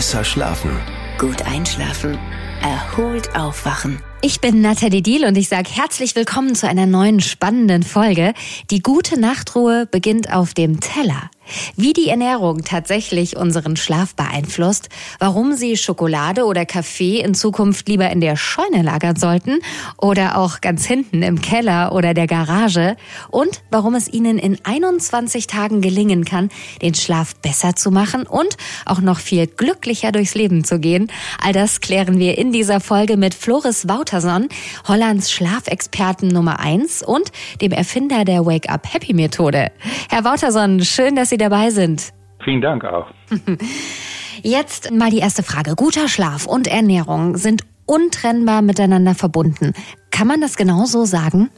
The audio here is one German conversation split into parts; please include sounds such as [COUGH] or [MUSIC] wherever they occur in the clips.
Besser schlafen. Gut einschlafen. Erholt aufwachen. Ich bin Nathalie Diel und ich sage herzlich willkommen zu einer neuen spannenden Folge. Die gute Nachtruhe beginnt auf dem Teller. Wie die Ernährung tatsächlich unseren Schlaf beeinflusst, warum Sie Schokolade oder Kaffee in Zukunft lieber in der Scheune lagern sollten oder auch ganz hinten im Keller oder der Garage und warum es Ihnen in 21 Tagen gelingen kann, den Schlaf besser zu machen und auch noch viel glücklicher durchs Leben zu gehen. All das klären wir in dieser Folge mit Floris Wouter Wouterson, Hollands Schlafexperten Nummer eins und dem Erfinder der Wake-up-Happy-Methode. Herr Wouterson, schön, dass Sie dabei sind. Vielen Dank auch. [LAUGHS] Jetzt mal die erste Frage. Guter Schlaf und Ernährung sind untrennbar miteinander verbunden. Kann man das genauso sagen?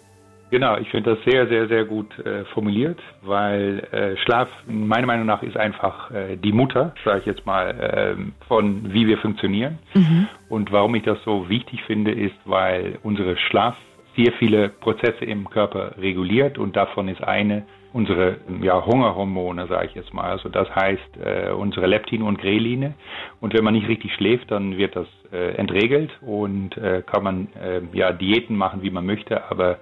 Genau, ich finde das sehr, sehr, sehr gut äh, formuliert, weil äh, Schlaf meiner Meinung nach ist einfach äh, die Mutter, sage ich jetzt mal, ähm, von wie wir funktionieren. Mhm. Und warum ich das so wichtig finde, ist, weil unsere Schlaf sehr viele Prozesse im Körper reguliert und davon ist eine unsere ja, Hungerhormone, sage ich jetzt mal. Also das heißt äh, unsere Leptine und Greline. Und wenn man nicht richtig schläft, dann wird das äh, entregelt und äh, kann man äh, ja Diäten machen, wie man möchte, aber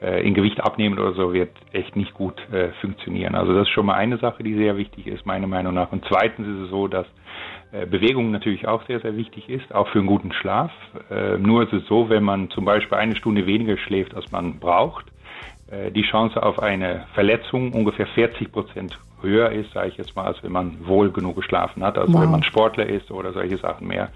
äh, in Gewicht abnehmen oder so wird echt nicht gut äh, funktionieren. Also das ist schon mal eine Sache, die sehr wichtig ist, meiner Meinung nach. Und zweitens ist es so, dass äh, Bewegung natürlich auch sehr, sehr wichtig ist, auch für einen guten Schlaf. Äh, nur ist es so, wenn man zum Beispiel eine Stunde weniger schläft, als man braucht, die Chance auf eine Verletzung ungefähr 40 Prozent höher ist, sage ich jetzt mal, als wenn man wohl genug geschlafen hat. Also wow. wenn man Sportler ist oder solche Sachen mehr,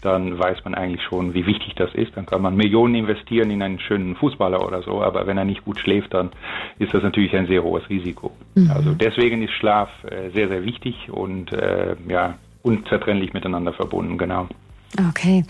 dann weiß man eigentlich schon, wie wichtig das ist. Dann kann man Millionen investieren in einen schönen Fußballer oder so, aber wenn er nicht gut schläft, dann ist das natürlich ein sehr hohes Risiko. Mhm. Also deswegen ist Schlaf äh, sehr, sehr wichtig und äh, ja, unzertrennlich miteinander verbunden, genau. Okay.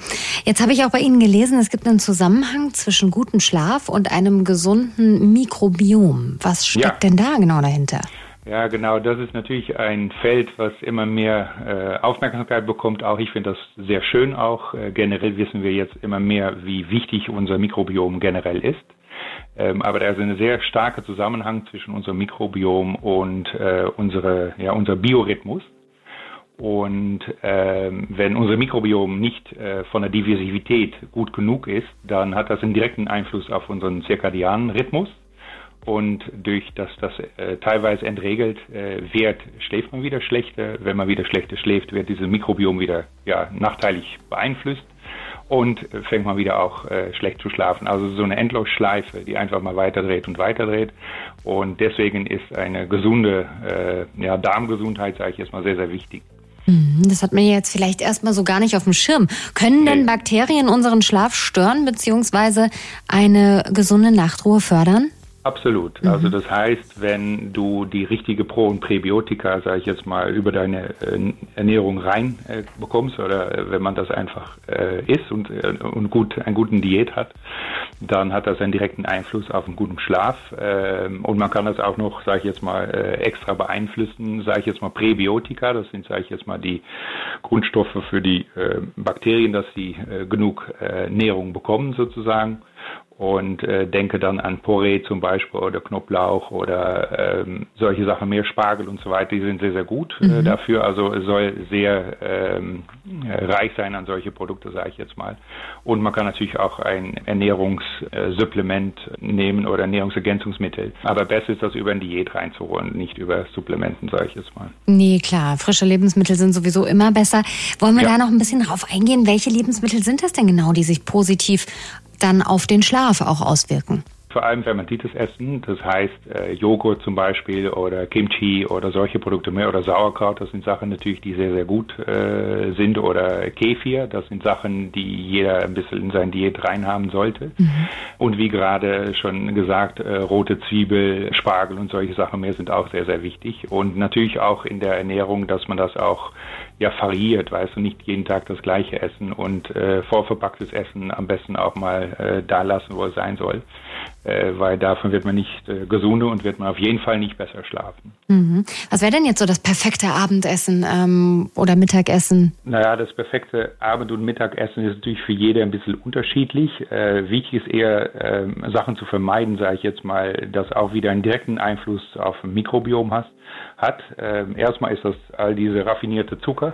Jetzt habe ich auch bei Ihnen gelesen, es gibt einen Zusammenhang zwischen gutem Schlaf und einem gesunden Mikrobiom. Was steckt ja. denn da genau dahinter? Ja, genau. Das ist natürlich ein Feld, was immer mehr äh, Aufmerksamkeit bekommt. Auch ich finde das sehr schön. Auch äh, generell wissen wir jetzt immer mehr, wie wichtig unser Mikrobiom generell ist. Ähm, aber da ist ein sehr starker Zusammenhang zwischen unserem Mikrobiom und äh, unsere, ja, unser Biorhythmus. Und ähm, wenn unser Mikrobiom nicht äh, von der Diversität gut genug ist, dann hat das einen direkten Einfluss auf unseren zirkadianen Rhythmus. Und durch dass das äh, teilweise entregelt äh, wird, schläft man wieder schlechter. Wenn man wieder schlechter schläft, wird dieses Mikrobiom wieder ja, nachteilig beeinflusst und äh, fängt man wieder auch äh, schlecht zu schlafen. Also so eine Endlosschleife, die einfach mal weiterdreht und weiterdreht. Und deswegen ist eine gesunde äh, ja, Darmgesundheit, sage ich jetzt mal, sehr, sehr wichtig. Mhm, das hat man jetzt vielleicht erstmal so gar nicht auf dem Schirm. Können denn Bakterien unseren Schlaf stören bzw. eine gesunde Nachtruhe fördern? Absolut. Mhm. Also das heißt, wenn du die richtige Pro- und Präbiotika, sage ich jetzt mal, über deine äh, Ernährung rein äh, bekommst oder äh, wenn man das einfach äh, isst und, und gut einen guten Diät hat, dann hat das einen direkten Einfluss auf einen guten Schlaf ähm, und man kann das auch noch, sage ich jetzt mal, extra beeinflussen, sage ich jetzt mal Präbiotika, das sind, sage ich jetzt mal, die Grundstoffe für die Bakterien, dass sie genug Nährung bekommen sozusagen und äh, denke dann an Porree zum Beispiel oder Knoblauch oder ähm, solche Sachen, mehr Spargel und so weiter, die sind sehr, sehr gut äh, mhm. dafür. Also es soll sehr ähm, reich sein an solche Produkte, sage ich jetzt mal. Und man kann natürlich auch ein Ernährungssupplement nehmen oder Ernährungsergänzungsmittel. Aber besser ist das über ein Diät reinzuholen, nicht über Supplementen, sage ich jetzt mal. Nee, klar. Frische Lebensmittel sind sowieso immer besser. Wollen wir ja. da noch ein bisschen drauf eingehen? Welche Lebensmittel sind das denn genau, die sich positiv dann auf den Schlaf auch auswirken? vor allem fermentiertes Essen, das heißt äh, Joghurt zum Beispiel oder Kimchi oder solche Produkte mehr oder Sauerkraut, das sind Sachen natürlich, die sehr, sehr gut äh, sind oder Kefir, das sind Sachen, die jeder ein bisschen in seine Diät reinhaben sollte. Mhm. Und wie gerade schon gesagt, äh, rote Zwiebel, Spargel und solche Sachen mehr sind auch sehr, sehr wichtig. Und natürlich auch in der Ernährung, dass man das auch ja variiert, weißt du, nicht jeden Tag das gleiche essen und äh, vorverpacktes Essen am besten auch mal äh, da lassen, wo es sein soll äh, weil davon wird man nicht äh, gesunder und wird man auf jeden Fall nicht besser schlafen. Mhm. Was wäre denn jetzt so das perfekte Abendessen ähm, oder Mittagessen? Naja, das perfekte Abend- und Mittagessen ist natürlich für jeder ein bisschen unterschiedlich. Äh, wichtig ist eher, äh, Sachen zu vermeiden, sage ich jetzt mal, das auch wieder einen direkten Einfluss auf ein Mikrobiom hast hat. Ähm, erstmal ist das all diese raffinierte Zucker.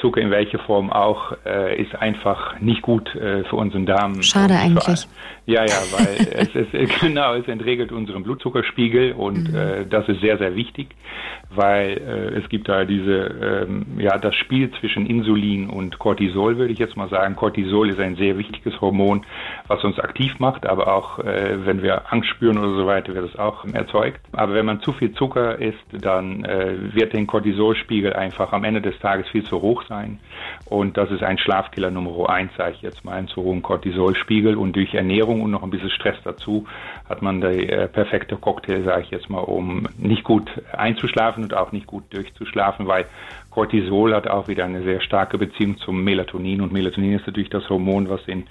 Zucker in welcher Form auch äh, ist einfach nicht gut äh, für unseren Darm. Schade eigentlich. Ja, ja, weil [LAUGHS] es, es [LAUGHS] genau es entregelt unseren Blutzuckerspiegel und mhm. äh, das ist sehr sehr wichtig, weil äh, es gibt da diese ähm, ja das Spiel zwischen Insulin und Cortisol würde ich jetzt mal sagen. Cortisol ist ein sehr wichtiges Hormon, was uns aktiv macht, aber auch äh, wenn wir Angst spüren oder so weiter, wird es auch erzeugt. Aber wenn man zu viel Zucker isst, dann wird den Cortisolspiegel einfach am Ende des Tages viel zu hoch sein. Und das ist ein Schlafkiller Nummer eins, sage ich jetzt mal, ein zu hohen Cortisolspiegel. Und durch Ernährung und noch ein bisschen Stress dazu hat man der äh, perfekte Cocktail, sage ich jetzt mal, um nicht gut einzuschlafen und auch nicht gut durchzuschlafen, weil Cortisol hat auch wieder eine sehr starke Beziehung zum Melatonin und Melatonin ist natürlich das Hormon, was den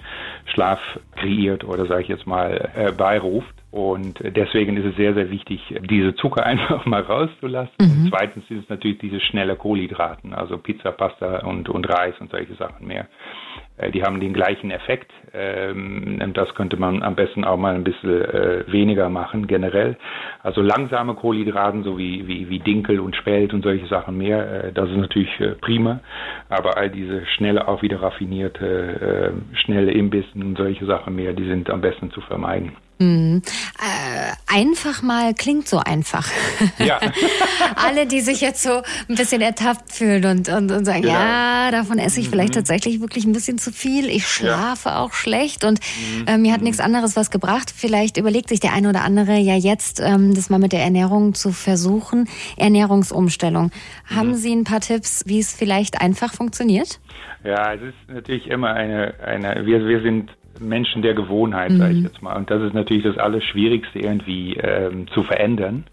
Schlaf kreiert oder sage ich jetzt mal äh, beiruft. Und deswegen ist es sehr, sehr wichtig, diese Zucker [LAUGHS] einfach mal rauszulassen. Mhm. Und zweitens ist es natürlich diese schnelle Kohlenhydraten, also Pizza, Pasta und, und Reis und solche Sachen mehr. Äh, die haben den gleichen Effekt. Ähm, das könnte man am besten auch mal ein bisschen äh, weniger machen, generell. Also langsame Kohlenhydraten, so wie, wie, wie Dinkel und Spelt und solche Sachen mehr, äh, das ist natürlich prima. Aber all diese schnelle, auch wieder raffinierte, schnelle Imbissen und solche Sachen mehr, die sind am besten zu vermeiden. Mhm. Äh, einfach mal klingt so einfach. Ja. [LAUGHS] Alle, die sich jetzt so ein bisschen ertappt fühlen und, und, und sagen, genau. ja, davon esse ich vielleicht mhm. tatsächlich wirklich ein bisschen zu viel. Ich schlafe ja. auch schlecht und mhm. äh, mir hat nichts anderes was gebracht. Vielleicht überlegt sich der eine oder andere ja jetzt, ähm, das mal mit der Ernährung zu versuchen. Ernährungsumstellung. Haben mhm. Sie ein paar Tipps, wie es vielleicht einfach funktioniert? Ja, es ist natürlich immer eine, eine wir, wir sind Menschen der Gewohnheit, mhm. sage ich jetzt mal. Und das ist natürlich das Allerschwierigste irgendwie ähm, zu verändern.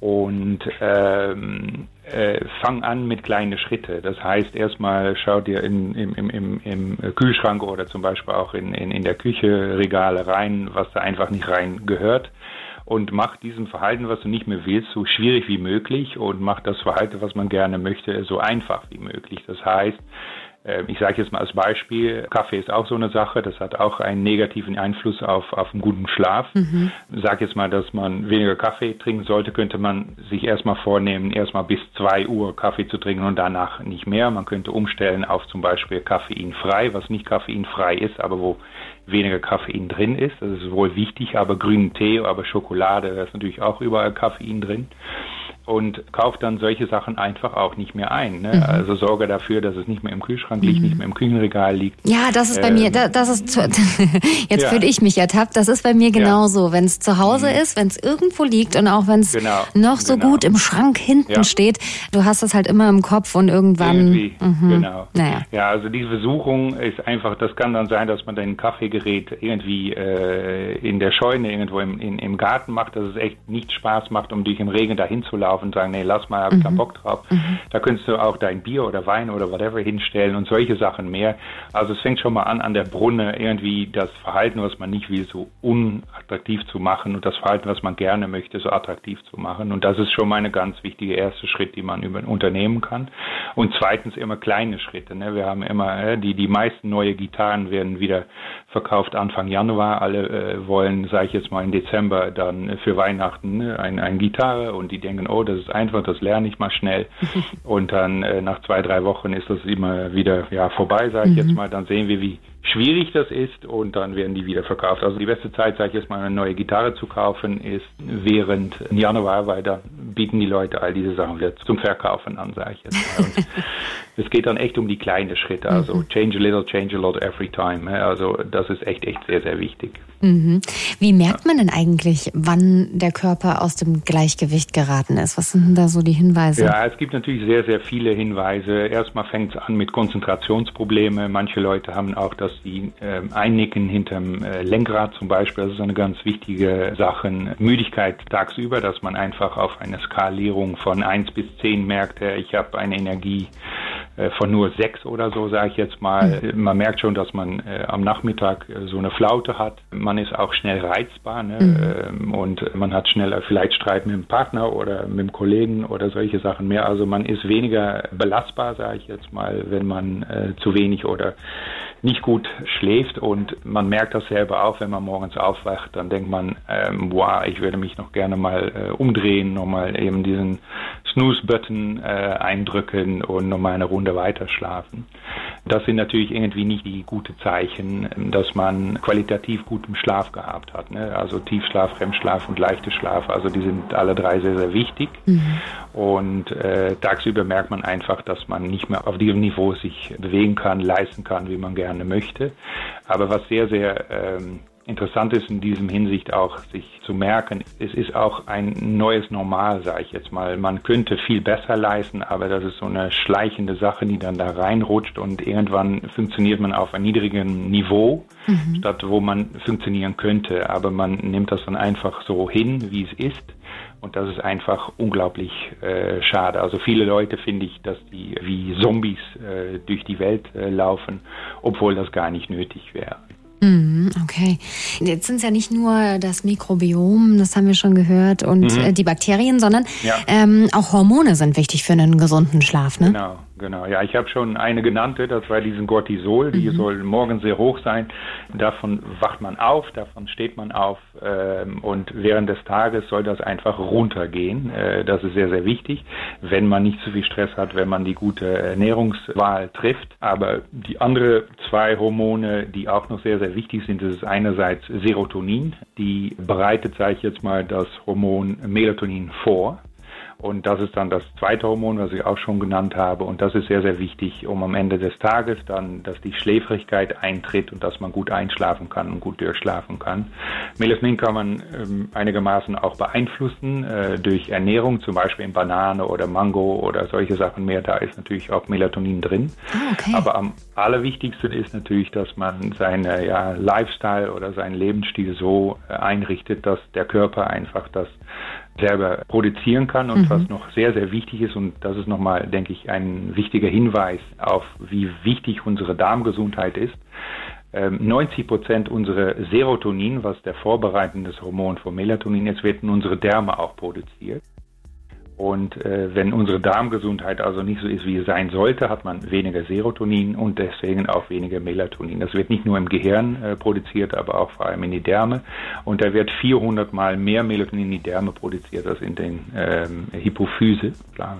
Und ähm, äh, fang an mit kleinen Schritten. Das heißt, erstmal schau dir in, im, im, im Kühlschrank oder zum Beispiel auch in, in, in der Küche Regale rein, was da einfach nicht rein gehört. Und mach diesem Verhalten, was du nicht mehr willst, so schwierig wie möglich und mach das Verhalten, was man gerne möchte, so einfach wie möglich. Das heißt, ich sage jetzt mal als Beispiel, Kaffee ist auch so eine Sache, das hat auch einen negativen Einfluss auf, auf einen guten Schlaf. Mhm. Sag jetzt mal, dass man weniger Kaffee trinken sollte, könnte man sich erstmal vornehmen, erstmal bis zwei Uhr Kaffee zu trinken und danach nicht mehr. Man könnte umstellen auf zum Beispiel koffeinfrei, was nicht koffeinfrei ist, aber wo weniger Koffein drin ist. Das ist wohl wichtig, aber grünen Tee, aber Schokolade, da ist natürlich auch überall Koffein drin und kauft dann solche Sachen einfach auch nicht mehr ein. Ne? Mhm. Also sorge dafür, dass es nicht mehr im Kühlschrank liegt, mhm. nicht mehr im Küchenregal liegt. Ja, das ist bei ähm, mir, das ist [LAUGHS] jetzt ja. fühle ich mich ertappt. Das ist bei mir genauso. Ja. Wenn es zu Hause mhm. ist, wenn es irgendwo liegt und auch wenn es genau. noch so genau. gut im Schrank hinten ja. steht, du hast das halt immer im Kopf und irgendwann. Irgendwie. Mhm. Genau. Naja. Ja, also die Versuchung ist einfach. Das kann dann sein, dass man dein Kaffeegerät irgendwie äh, in der Scheune irgendwo im, in, im Garten macht, dass es echt nicht Spaß macht, um dich im Regen dahin zu laufen laufen und sagen, nee, lass mal, hab mhm. keinen Bock drauf. Mhm. Da könntest du auch dein Bier oder Wein oder whatever hinstellen und solche Sachen mehr. Also es fängt schon mal an, an der Brunne irgendwie das Verhalten, was man nicht will, so unattraktiv zu machen und das Verhalten, was man gerne möchte, so attraktiv zu machen. Und das ist schon mal eine ganz wichtige erste Schritt, die man über, unternehmen kann. Und zweitens immer kleine Schritte. Ne? Wir haben immer, äh, die, die meisten neue Gitarren werden wieder verkauft Anfang Januar. Alle äh, wollen, sage ich jetzt mal, im Dezember dann für Weihnachten ne, eine ein Gitarre und die denken, oh, das ist einfach, das lerne ich mal schnell. [LAUGHS] Und dann äh, nach zwei, drei Wochen ist das immer wieder ja, vorbei, sage ich mhm. jetzt mal. Dann sehen wir, wie schwierig das ist und dann werden die wieder verkauft. Also die beste Zeit, sage ich jetzt mal, eine neue Gitarre zu kaufen, ist während Januar, weil da bieten die Leute all diese Sachen wieder zum Verkaufen an, sage ich jetzt mal. Und [LAUGHS] es geht dann echt um die kleinen Schritte, also mhm. change a little, change a lot every time. Also das ist echt, echt sehr, sehr wichtig. Mhm. Wie merkt man denn eigentlich, wann der Körper aus dem Gleichgewicht geraten ist? Was sind denn da so die Hinweise? Ja, es gibt natürlich sehr, sehr viele Hinweise. Erstmal fängt es an mit Konzentrationsprobleme. Manche Leute haben auch das die äh, Einnicken hinterm äh, Lenkrad zum Beispiel. Das ist eine ganz wichtige Sache. Müdigkeit tagsüber, dass man einfach auf eine Skalierung von 1 bis 10 merkt, ich habe eine Energie äh, von nur sechs oder so, sage ich jetzt mal. Mhm. Man merkt schon, dass man äh, am Nachmittag äh, so eine Flaute hat. Man ist auch schnell reizbar ne? Mhm. Ähm, und man hat schneller vielleicht Streit mit dem Partner oder mit dem Kollegen oder solche Sachen mehr. Also man ist weniger belastbar, sage ich jetzt mal, wenn man äh, zu wenig oder nicht gut schläft und man merkt das selber auch, wenn man morgens aufwacht, dann denkt man, ähm, wow, ich würde mich noch gerne mal äh, umdrehen, nochmal eben diesen Snooze-Button äh, eindrücken und nochmal eine Runde weiter schlafen. Das sind natürlich irgendwie nicht die gute Zeichen, dass man qualitativ guten Schlaf gehabt hat. Ne? Also Tiefschlaf, REM-Schlaf und leichte Schlaf, also die sind alle drei sehr, sehr wichtig. Mhm. Und äh, tagsüber merkt man einfach, dass man nicht mehr auf diesem Niveau sich bewegen kann, leisten kann, wie man gerne möchte. Aber was sehr, sehr ähm, Interessant ist in diesem Hinsicht auch, sich zu merken, es ist auch ein neues Normal, sage ich jetzt mal. Man könnte viel besser leisten, aber das ist so eine schleichende Sache, die dann da reinrutscht und irgendwann funktioniert man auf einem niedrigen Niveau, mhm. statt wo man funktionieren könnte. Aber man nimmt das dann einfach so hin, wie es ist. Und das ist einfach unglaublich äh, schade. Also viele Leute finde ich, dass die wie Zombies äh, durch die Welt äh, laufen, obwohl das gar nicht nötig wäre. Mhm, okay. Jetzt sind es ja nicht nur das Mikrobiom, das haben wir schon gehört, und mhm. Äh, die Bakterien, sondern ja. ähm, auch Hormone sind wichtig für einen gesunden Schlaf, ne? Genau. Genau, ja, ich habe schon eine genannte, das war diesen Cortisol, die mhm. soll morgen sehr hoch sein. Davon wacht man auf, davon steht man auf ähm, und während des Tages soll das einfach runtergehen. Äh, das ist sehr, sehr wichtig, wenn man nicht zu viel Stress hat, wenn man die gute Ernährungswahl trifft. Aber die anderen zwei Hormone, die auch noch sehr, sehr wichtig sind, das ist einerseits Serotonin, die bereitet, sage ich jetzt mal, das Hormon Melatonin vor. Und das ist dann das zweite Hormon, was ich auch schon genannt habe. Und das ist sehr, sehr wichtig, um am Ende des Tages dann, dass die Schläfrigkeit eintritt und dass man gut einschlafen kann und gut durchschlafen kann. Melatonin kann man ähm, einigermaßen auch beeinflussen äh, durch Ernährung, zum Beispiel in Banane oder Mango oder solche Sachen mehr. Da ist natürlich auch Melatonin drin. Ah, okay. Aber am allerwichtigsten ist natürlich, dass man seinen ja, Lifestyle oder seinen Lebensstil so äh, einrichtet, dass der Körper einfach das selber produzieren kann und mhm. was noch sehr, sehr wichtig ist und das ist nochmal, denke ich, ein wichtiger Hinweis auf, wie wichtig unsere Darmgesundheit ist. 90 ähm, Prozent unserer Serotonin, was der vorbereitende Hormon von Melatonin ist, wird in unsere Därme auch produziert. Und äh, wenn unsere Darmgesundheit also nicht so ist, wie es sein sollte, hat man weniger Serotonin und deswegen auch weniger Melatonin. Das wird nicht nur im Gehirn äh, produziert, aber auch vor allem in die Därme. Und da wird 400 mal mehr Melatonin in die Därme produziert als in den ähm, Hypophyse.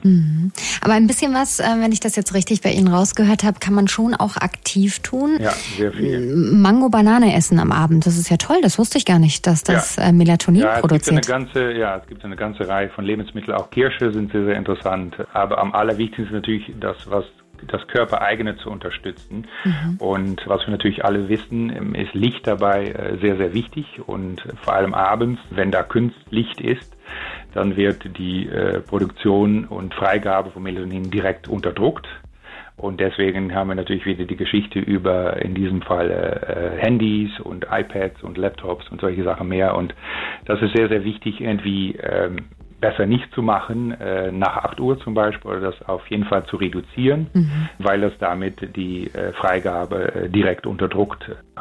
Mhm. Aber ein bisschen was, äh, wenn ich das jetzt richtig bei Ihnen rausgehört habe, kann man schon auch aktiv tun. Ja, sehr viel. Mango-Banane essen am Abend, das ist ja toll. Das wusste ich gar nicht, dass das ja. Äh, Melatonin ja, produziert. Gibt eine ganze, ja, es gibt eine ganze Reihe von Lebensmitteln, auch Kirsch Hirsche sind sehr, sehr interessant. Aber am allerwichtigsten ist natürlich das, was das Körpereigene zu unterstützen. Mhm. Und was wir natürlich alle wissen, ist Licht dabei äh, sehr, sehr wichtig. Und vor allem abends, wenn da Kunstlicht ist, dann wird die äh, Produktion und Freigabe von Melatonin direkt unterdruckt. Und deswegen haben wir natürlich wieder die Geschichte über in diesem Fall äh, Handys und iPads und Laptops und solche Sachen mehr. Und das ist sehr, sehr wichtig, irgendwie ähm, besser nicht zu machen, äh, nach 8 Uhr zum Beispiel, oder das auf jeden Fall zu reduzieren, mhm. weil das damit die äh, Freigabe äh, direkt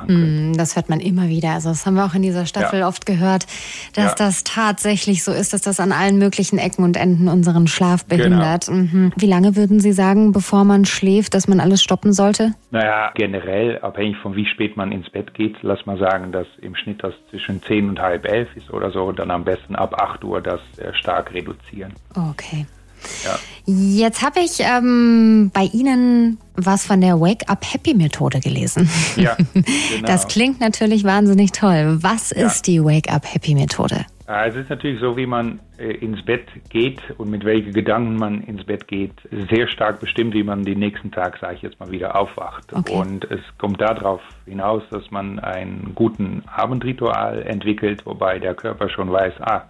unterdruckt. Mm, das hört man immer wieder. Also das haben wir auch in dieser Staffel ja. oft gehört, dass ja. das tatsächlich so ist, dass das an allen möglichen Ecken und Enden unseren Schlaf behindert. Genau. Mhm. Wie lange würden Sie sagen, bevor man schläft, dass man alles stoppen sollte? Naja, generell, abhängig von wie spät man ins Bett geht, lass mal sagen, dass im Schnitt das zwischen 10 und halb elf ist oder so, dann am besten ab 8 Uhr das äh, stark reduzieren. Okay. Ja. Jetzt habe ich ähm, bei Ihnen was von der Wake-up-Happy-Methode gelesen. Ja, [LAUGHS] genau. Das klingt natürlich wahnsinnig toll. Was ja. ist die Wake-up-Happy-Methode? Es ist natürlich so, wie man äh, ins Bett geht und mit welchen Gedanken man ins Bett geht, sehr stark bestimmt, wie man den nächsten Tag, sage ich jetzt mal, wieder aufwacht. Okay. Und es kommt darauf hinaus, dass man einen guten Abendritual entwickelt, wobei der Körper schon weiß, ah,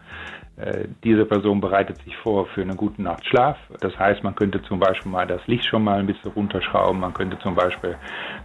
diese Person bereitet sich vor für eine gute Nacht Schlaf. Das heißt, man könnte zum Beispiel mal das Licht schon mal ein bisschen runterschrauben. Man könnte zum Beispiel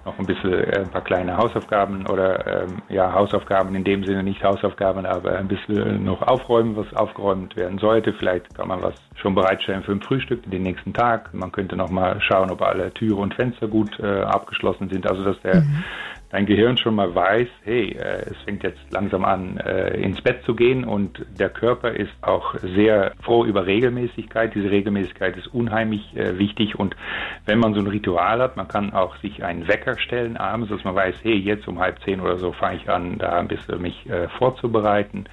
noch ein bisschen äh, ein paar kleine Hausaufgaben oder ähm, ja Hausaufgaben in dem Sinne nicht Hausaufgaben, aber ein bisschen noch aufräumen, was aufgeräumt werden sollte. Vielleicht kann man was schon bereitstellen für ein Frühstück den nächsten Tag. Man könnte noch mal schauen, ob alle Türe und Fenster gut äh, abgeschlossen sind. Also dass der mhm dein Gehirn schon mal weiß, hey, äh, es fängt jetzt langsam an, äh, ins Bett zu gehen und der Körper ist auch sehr froh über Regelmäßigkeit. Diese Regelmäßigkeit ist unheimlich äh, wichtig und wenn man so ein Ritual hat, man kann auch sich einen Wecker stellen abends, dass man weiß, hey, jetzt um halb zehn oder so fange ich an, da ein bisschen mich äh, vorzubereiten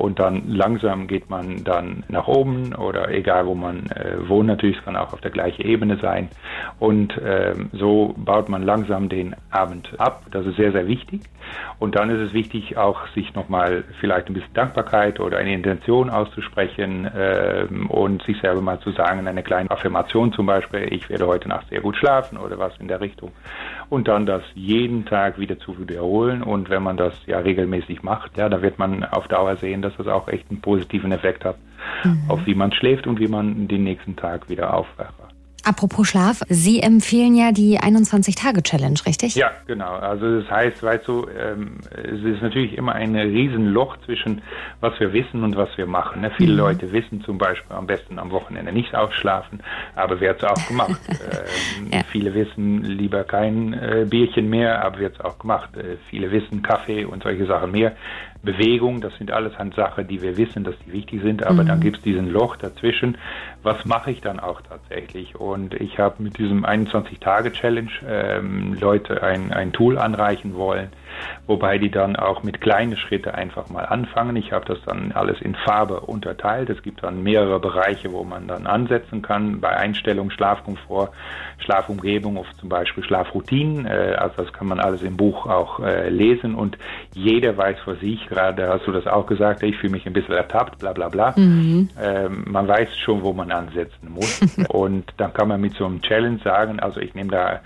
und dann langsam geht man dann nach oben oder egal wo man äh, wohnt, natürlich es kann auch auf der gleichen Ebene sein und ähm, so baut man langsam den Abend ab. Das ist sehr, sehr wichtig. Und dann ist es wichtig, auch sich nochmal vielleicht ein bisschen Dankbarkeit oder eine Intention auszusprechen ähm, und sich selber mal zu sagen, eine kleine Affirmation zum Beispiel, ich werde heute Nacht sehr gut schlafen oder was in der Richtung. Und dann das jeden Tag wieder zu wiederholen. Und wenn man das ja regelmäßig macht, ja, da wird man auf Dauer sehen, dass das auch echt einen positiven Effekt hat, mhm. auf wie man schläft und wie man den nächsten Tag wieder aufwacht. Apropos Schlaf, Sie empfehlen ja die 21-Tage-Challenge, richtig? Ja, genau. Also das heißt, weißt du, ähm, es ist natürlich immer ein Riesenloch zwischen was wir wissen und was wir machen. Ne? Viele mhm. Leute wissen zum Beispiel am besten am Wochenende nicht ausschlafen, aber wird es auch gemacht. [LAUGHS] ähm, ja. Viele wissen lieber kein äh, Bierchen mehr, aber wird es auch gemacht. Äh, viele wissen Kaffee und solche Sachen mehr. Bewegung, das sind alles halt Sachen, die wir wissen, dass die wichtig sind, aber mhm. dann gibt es diesen Loch dazwischen. Was mache ich dann auch tatsächlich? Und ich habe mit diesem 21-Tage-Challenge ähm, Leute ein, ein Tool anreichen wollen, wobei die dann auch mit kleinen Schritten einfach mal anfangen. Ich habe das dann alles in Farbe unterteilt. Es gibt dann mehrere Bereiche, wo man dann ansetzen kann, bei Einstellung, Schlafkomfort, Schlafumgebung, auf zum Beispiel Schlafroutinen. Äh, also das kann man alles im Buch auch äh, lesen und jeder weiß für sich, gerade hast du das auch gesagt, ich fühle mich ein bisschen ertappt, bla bla bla. Mhm. Ähm, man weiß schon, wo man ansetzen muss. [LAUGHS] und dann kann man mit so einem Challenge sagen, also ich nehme da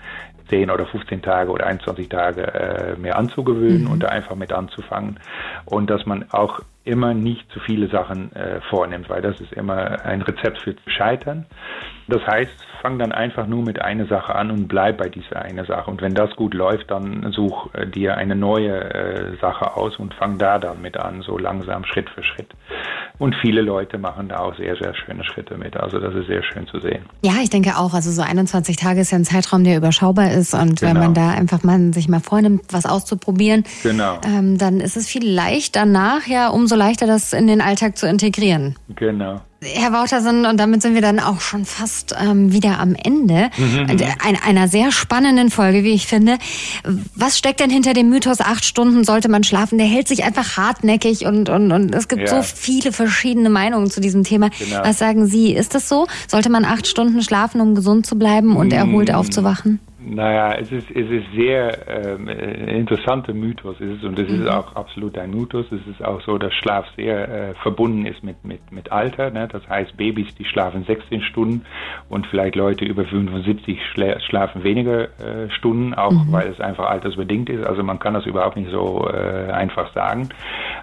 10 oder 15 Tage oder 21 Tage äh, mehr anzugewöhnen mhm. und da einfach mit anzufangen. Und dass man auch immer nicht zu viele Sachen äh, vornimmt, weil das ist immer ein Rezept für Scheitern. Das heißt, fang dann einfach nur mit einer Sache an und bleib bei dieser eine Sache. Und wenn das gut läuft, dann such äh, dir eine neue äh, Sache aus und fang da dann mit an, so langsam Schritt für Schritt. Und viele Leute machen da auch sehr, sehr schöne Schritte mit. Also das ist sehr schön zu sehen. Ja, ich denke auch. Also so 21 Tage ist ja ein Zeitraum, der überschaubar ist. Und genau. wenn man da einfach mal sich mal vornimmt, was auszuprobieren, genau. ähm, dann ist es vielleicht danach ja umso leichter, das in den Alltag zu integrieren. Genau. Herr Wautersen, und damit sind wir dann auch schon fast ähm, wieder am Ende mhm, mhm. Ein, einer sehr spannenden Folge, wie ich finde. Was steckt denn hinter dem Mythos, acht Stunden sollte man schlafen? Der hält sich einfach hartnäckig und, und, und es gibt ja. so viele verschiedene Meinungen zu diesem Thema. Genau. Was sagen Sie? Ist das so? Sollte man acht Stunden schlafen, um gesund zu bleiben und erholt mm. aufzuwachen? Naja, es ist, es ist sehr ähm, interessanter Mythos ist es, und es ist mhm. auch absolut ein Mythos. Es ist auch so, dass Schlaf sehr äh, verbunden ist mit, mit, mit Alter. Ne? Das heißt, Babys, die schlafen 16 Stunden und vielleicht Leute über 75 schla schlafen weniger äh, Stunden, auch mhm. weil es einfach altersbedingt ist. Also man kann das überhaupt nicht so äh, einfach sagen.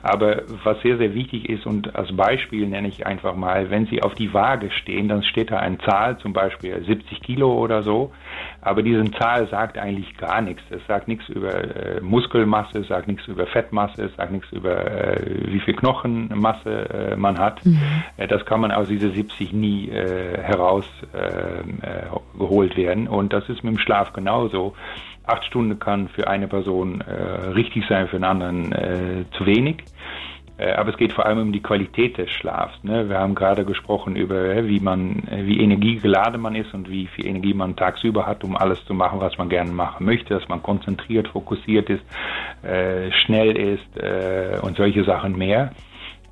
Aber was sehr, sehr wichtig ist und als Beispiel nenne ich einfach mal, wenn Sie auf die Waage stehen, dann steht da eine Zahl, zum Beispiel 70 Kilo oder so. Aber diese Zahl sagt eigentlich gar nichts. Es sagt nichts über äh, Muskelmasse, es sagt nichts über Fettmasse, es sagt nichts über äh, wie viel Knochenmasse äh, man hat. Mhm. Äh, das kann man aus dieser 70 nie äh, herausgeholt äh, werden. Und das ist mit dem Schlaf genauso. Acht Stunden kann für eine Person richtig sein, für einen anderen zu wenig. Äh, aber es geht vor allem um die Qualität des Schlafs. Ne? Wir haben gerade gesprochen über, wie man, wie energiegeladen man ist und wie viel Energie man tagsüber hat, um alles zu machen, was man gerne machen möchte, dass man konzentriert, fokussiert ist, äh, schnell ist äh, und solche Sachen mehr.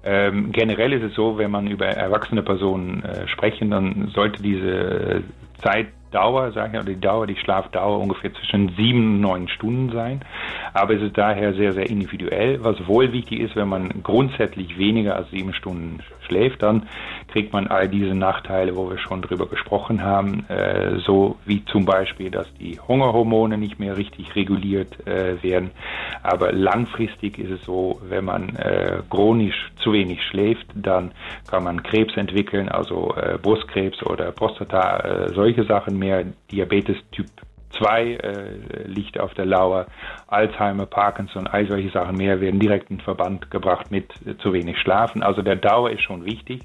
Ähm, generell ist es so, wenn man über erwachsene Personen äh, sprechen, dann sollte diese Zeit Dauer, sage ich, oder die Dauer, die Schlafdauer ungefähr zwischen sieben und neun Stunden sein. Aber es ist daher sehr, sehr individuell. Was wohl wichtig ist, wenn man grundsätzlich weniger als sieben Stunden schläft, dann kriegt man all diese Nachteile, wo wir schon drüber gesprochen haben, äh, so wie zum Beispiel, dass die Hungerhormone nicht mehr richtig reguliert äh, werden. Aber langfristig ist es so, wenn man äh, chronisch zu wenig schläft, dann kann man Krebs entwickeln, also äh, Brustkrebs oder Prostata, äh, solche Sachen mehr, Diabetes Typ 2 äh, liegt auf der Lauer. Alzheimer, Parkinson, all solche Sachen mehr werden direkt in Verband gebracht mit äh, zu wenig Schlafen. Also der Dauer ist schon wichtig,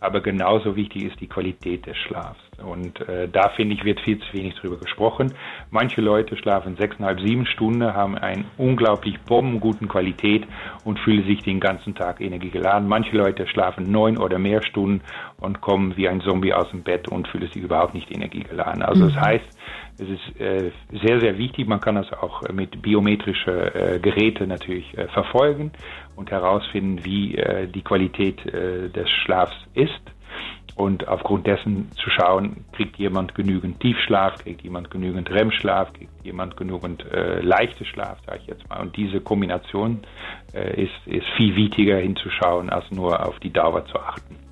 aber genauso wichtig ist die Qualität des Schlafs. Und äh, da finde ich, wird viel zu wenig drüber gesprochen. Manche Leute schlafen sechseinhalb, sieben Stunden, haben eine unglaublich bombenguten Qualität und fühlen sich den ganzen Tag energiegeladen. Manche Leute schlafen neun oder mehr Stunden und kommen wie ein Zombie aus dem Bett und fühlen sich überhaupt nicht energiegeladen. Also mhm. das heißt, es ist äh, sehr, sehr wichtig. Man kann das auch mit biometrischen äh, Geräten natürlich äh, verfolgen und herausfinden, wie äh, die Qualität äh, des Schlafs ist und aufgrund dessen zu schauen, kriegt jemand genügend Tiefschlaf, kriegt jemand genügend REM-Schlaf, kriegt jemand genügend äh, leichte Schlaf, sage ich jetzt mal. Und diese Kombination äh, ist, ist viel wichtiger hinzuschauen, als nur auf die Dauer zu achten.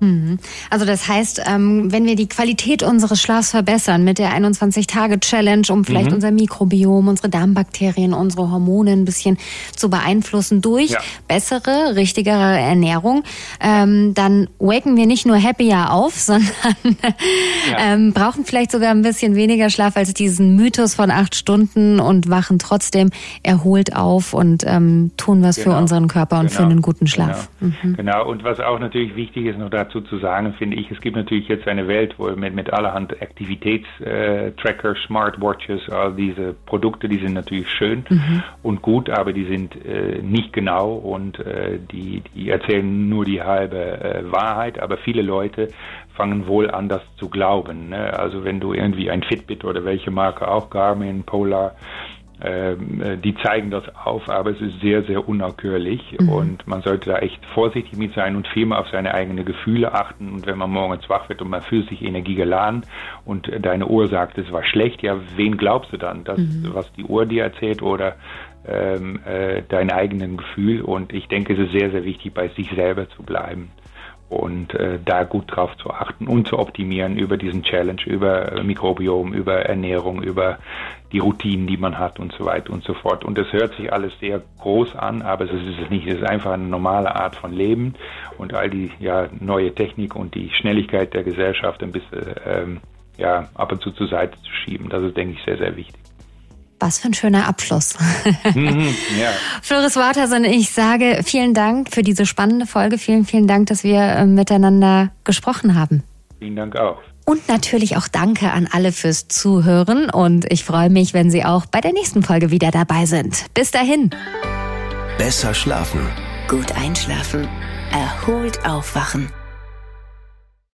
Mhm. Also das heißt, ähm, wenn wir die Qualität unseres Schlafs verbessern mit der 21-Tage-Challenge, um vielleicht mhm. unser Mikrobiom, unsere Darmbakterien, unsere Hormone ein bisschen zu beeinflussen durch ja. bessere, richtigere Ernährung, ähm, dann waken wir nicht nur happier auf, [LAUGHS] sondern ja. ähm, brauchen vielleicht sogar ein bisschen weniger Schlaf als diesen Mythos von acht Stunden und wachen trotzdem erholt auf und tun was genau. für unseren Körper und genau. für einen guten Schlaf. Genau. Mhm. genau. Und was auch natürlich wichtig ist, da dazu zu sagen, finde ich, es gibt natürlich jetzt eine Welt, wo mit, mit allerhand Aktivitätstracker, äh, Smartwatches, all diese Produkte, die sind natürlich schön mhm. und gut, aber die sind äh, nicht genau und äh, die, die erzählen nur die halbe äh, Wahrheit, aber viele Leute fangen wohl an, das zu glauben. Ne? Also wenn du irgendwie ein Fitbit oder welche Marke auch, Garmin, Polar, die zeigen das auf, aber es ist sehr, sehr unnachgürlich mhm. und man sollte da echt vorsichtig mit sein und viel mehr auf seine eigenen Gefühle achten. Und wenn man morgens wach wird und man fühlt sich energiegeladen und deine Uhr sagt, es war schlecht, ja, wen glaubst du dann? Das, mhm. was die Uhr dir erzählt oder ähm, äh, dein eigenen Gefühl? Und ich denke, es ist sehr, sehr wichtig, bei sich selber zu bleiben und äh, da gut drauf zu achten und zu optimieren über diesen Challenge, über äh, Mikrobiom, über Ernährung, über die Routinen, die man hat und so weiter und so fort. Und das hört sich alles sehr groß an, aber es ist es nicht. Es ist einfach eine normale Art von Leben und all die ja neue Technik und die Schnelligkeit der Gesellschaft ein bisschen ähm, ja ab und zu zur Seite zu schieben. Das ist, denke ich, sehr, sehr wichtig. Was für ein schöner Abschluss. Mhm, ja. Floris Waterson, ich sage vielen Dank für diese spannende Folge. Vielen, vielen Dank, dass wir äh, miteinander gesprochen haben. Vielen Dank auch. Und natürlich auch danke an alle fürs Zuhören und ich freue mich, wenn Sie auch bei der nächsten Folge wieder dabei sind. Bis dahin. Besser schlafen. Gut einschlafen. Erholt aufwachen.